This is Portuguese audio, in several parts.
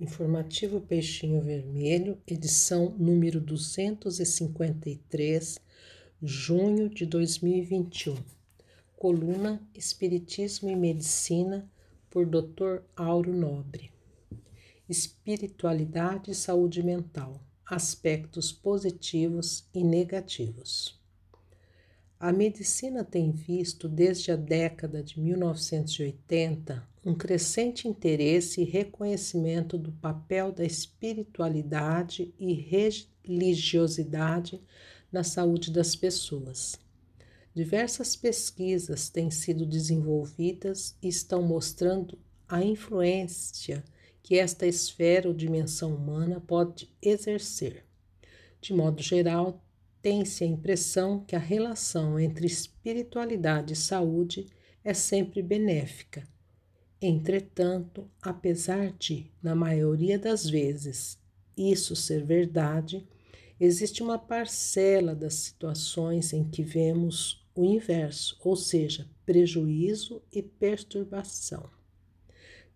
Informativo Peixinho Vermelho, edição número 253, junho de 2021. Coluna Espiritismo e Medicina, por Dr. Auro Nobre. Espiritualidade e saúde mental, aspectos positivos e negativos. A medicina tem visto desde a década de 1980 um crescente interesse e reconhecimento do papel da espiritualidade e religiosidade na saúde das pessoas. Diversas pesquisas têm sido desenvolvidas e estão mostrando a influência que esta esfera ou dimensão humana pode exercer. De modo geral, tem-se a impressão que a relação entre espiritualidade e saúde é sempre benéfica. Entretanto, apesar de, na maioria das vezes, isso ser verdade, existe uma parcela das situações em que vemos o inverso, ou seja, prejuízo e perturbação.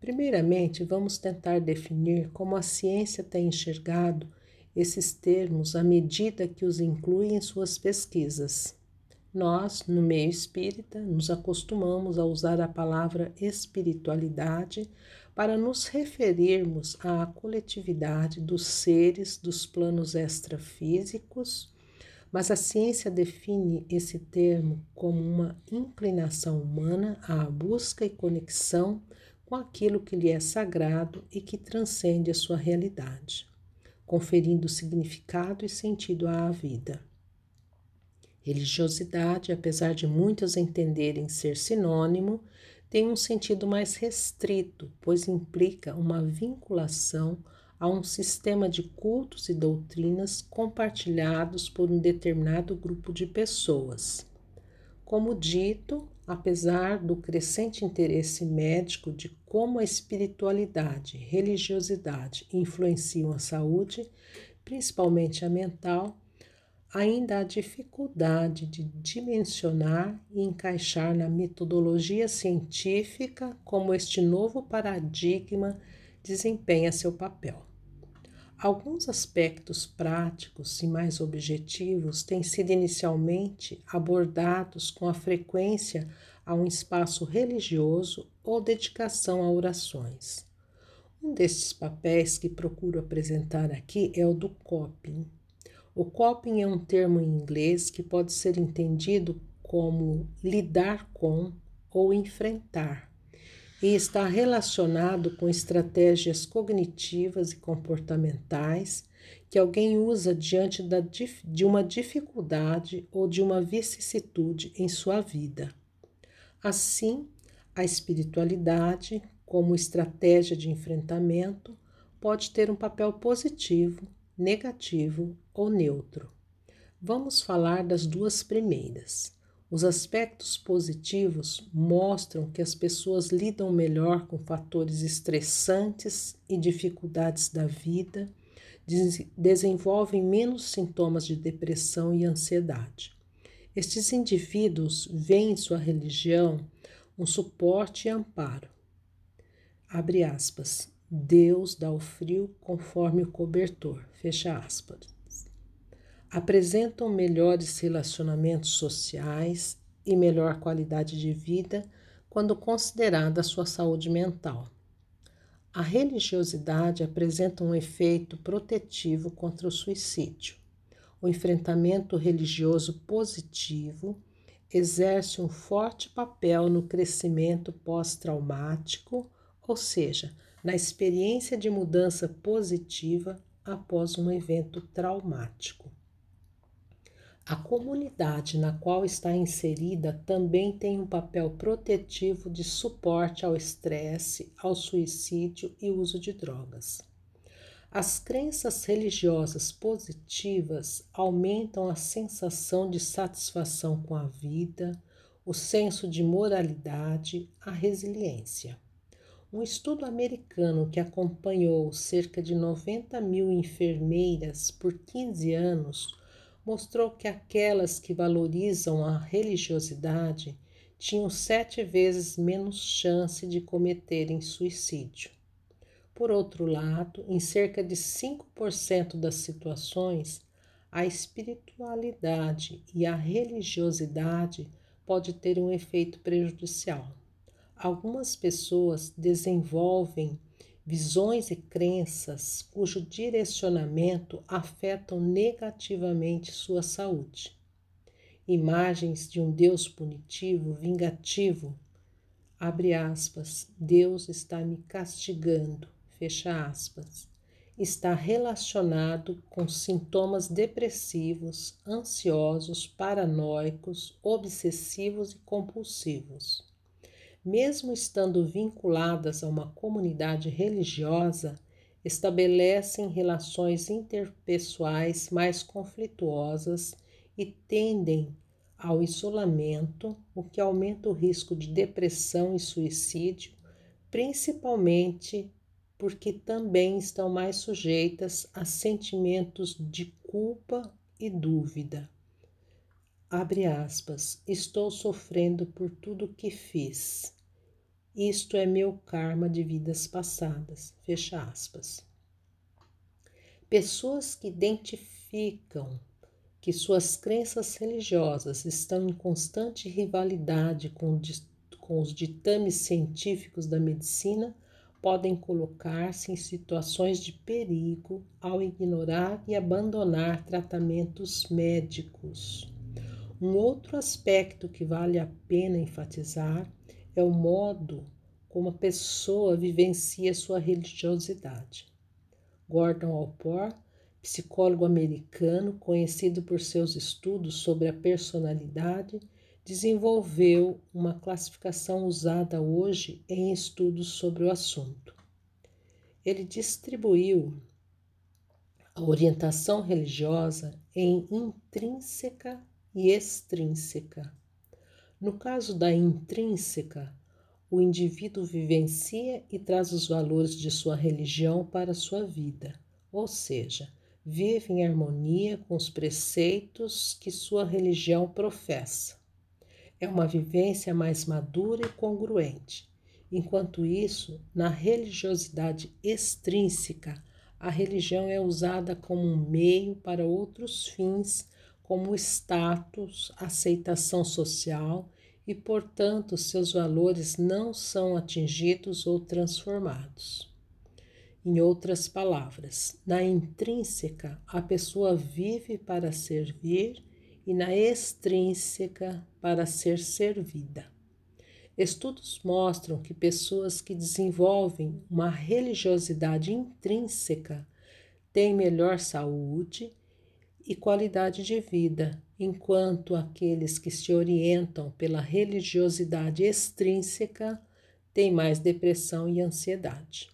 Primeiramente, vamos tentar definir como a ciência tem enxergado esses termos à medida que os inclui em suas pesquisas. Nós, no meio espírita, nos acostumamos a usar a palavra espiritualidade para nos referirmos à coletividade dos seres dos planos extrafísicos, mas a ciência define esse termo como uma inclinação humana à busca e conexão com aquilo que lhe é sagrado e que transcende a sua realidade conferindo significado e sentido à vida. Religiosidade, apesar de muitos entenderem ser sinônimo, tem um sentido mais restrito, pois implica uma vinculação a um sistema de cultos e doutrinas compartilhados por um determinado grupo de pessoas. Como dito, apesar do crescente interesse médico de como a espiritualidade religiosidade influenciam a saúde, principalmente a mental, ainda há dificuldade de dimensionar e encaixar na metodologia científica como este novo paradigma desempenha seu papel. Alguns aspectos práticos e mais objetivos têm sido inicialmente abordados com a frequência a um espaço religioso ou dedicação a orações. Um desses papéis que procuro apresentar aqui é o do coping. O coping é um termo em inglês que pode ser entendido como lidar com ou enfrentar e está relacionado com estratégias cognitivas e comportamentais que alguém usa diante da, de uma dificuldade ou de uma vicissitude em sua vida. Assim, a espiritualidade, como estratégia de enfrentamento, pode ter um papel positivo, negativo ou neutro. Vamos falar das duas primeiras. Os aspectos positivos mostram que as pessoas lidam melhor com fatores estressantes e dificuldades da vida, desenvolvem menos sintomas de depressão e ansiedade. Estes indivíduos veem em sua religião um suporte e amparo. Abre aspas. Deus dá o frio conforme o cobertor. Fecha aspas apresentam melhores relacionamentos sociais e melhor qualidade de vida quando considerada a sua saúde mental. A religiosidade apresenta um efeito protetivo contra o suicídio. O enfrentamento religioso positivo exerce um forte papel no crescimento pós-traumático, ou seja, na experiência de mudança positiva após um evento traumático. A comunidade na qual está inserida também tem um papel protetivo de suporte ao estresse, ao suicídio e uso de drogas. As crenças religiosas positivas aumentam a sensação de satisfação com a vida, o senso de moralidade, a resiliência. Um estudo americano que acompanhou cerca de 90 mil enfermeiras por 15 anos mostrou que aquelas que valorizam a religiosidade tinham sete vezes menos chance de cometerem suicídio. Por outro lado, em cerca de 5% das situações, a espiritualidade e a religiosidade pode ter um efeito prejudicial. Algumas pessoas desenvolvem visões e crenças cujo direcionamento afetam negativamente sua saúde. Imagens de um Deus punitivo, vingativo, abre aspas, Deus está me castigando, fecha aspas, está relacionado com sintomas depressivos, ansiosos, paranoicos, obsessivos e compulsivos. Mesmo estando vinculadas a uma comunidade religiosa, estabelecem relações interpessoais mais conflituosas e tendem ao isolamento, o que aumenta o risco de depressão e suicídio, principalmente porque também estão mais sujeitas a sentimentos de culpa e dúvida. Abre aspas, estou sofrendo por tudo que fiz. Isto é meu karma de vidas passadas. Fecha aspas. Pessoas que identificam que suas crenças religiosas estão em constante rivalidade com, com os ditames científicos da medicina podem colocar-se em situações de perigo ao ignorar e abandonar tratamentos médicos. Um outro aspecto que vale a pena enfatizar é o modo como a pessoa vivencia sua religiosidade. Gordon Alport, psicólogo americano conhecido por seus estudos sobre a personalidade, desenvolveu uma classificação usada hoje em estudos sobre o assunto. Ele distribuiu a orientação religiosa em intrínseca e extrínseca. No caso da intrínseca, o indivíduo vivencia e traz os valores de sua religião para sua vida, ou seja, vive em harmonia com os preceitos que sua religião professa. É uma vivência mais madura e congruente. Enquanto isso, na religiosidade extrínseca, a religião é usada como um meio para outros fins, como status, aceitação social e, portanto, seus valores não são atingidos ou transformados. Em outras palavras, na intrínseca, a pessoa vive para servir e na extrínseca para ser servida. Estudos mostram que pessoas que desenvolvem uma religiosidade intrínseca têm melhor saúde e qualidade de vida, enquanto aqueles que se orientam pela religiosidade extrínseca têm mais depressão e ansiedade.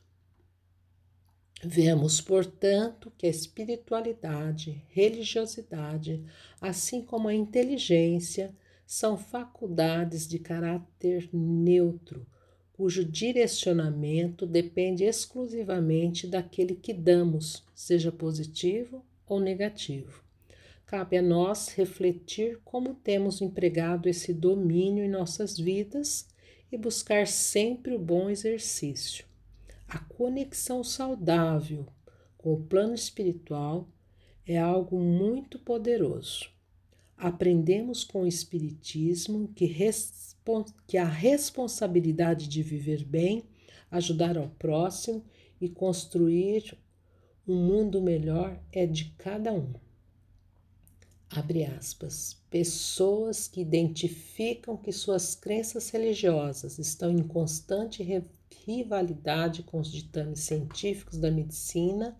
Vemos, portanto, que a espiritualidade, religiosidade, assim como a inteligência, são faculdades de caráter neutro, cujo direcionamento depende exclusivamente daquele que damos, seja positivo ou negativo. Cabe a nós refletir como temos empregado esse domínio em nossas vidas e buscar sempre o bom exercício a conexão saudável com o plano espiritual é algo muito poderoso. Aprendemos com o Espiritismo que, que a responsabilidade de viver bem, ajudar ao próximo e construir um mundo melhor é de cada um. Abre aspas. Pessoas que identificam que suas crenças religiosas estão em constante rivalidade com os ditames científicos da medicina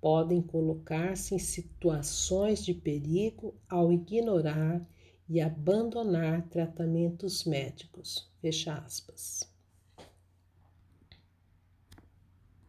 podem colocar-se em situações de perigo ao ignorar e abandonar tratamentos médicos. Fecha aspas.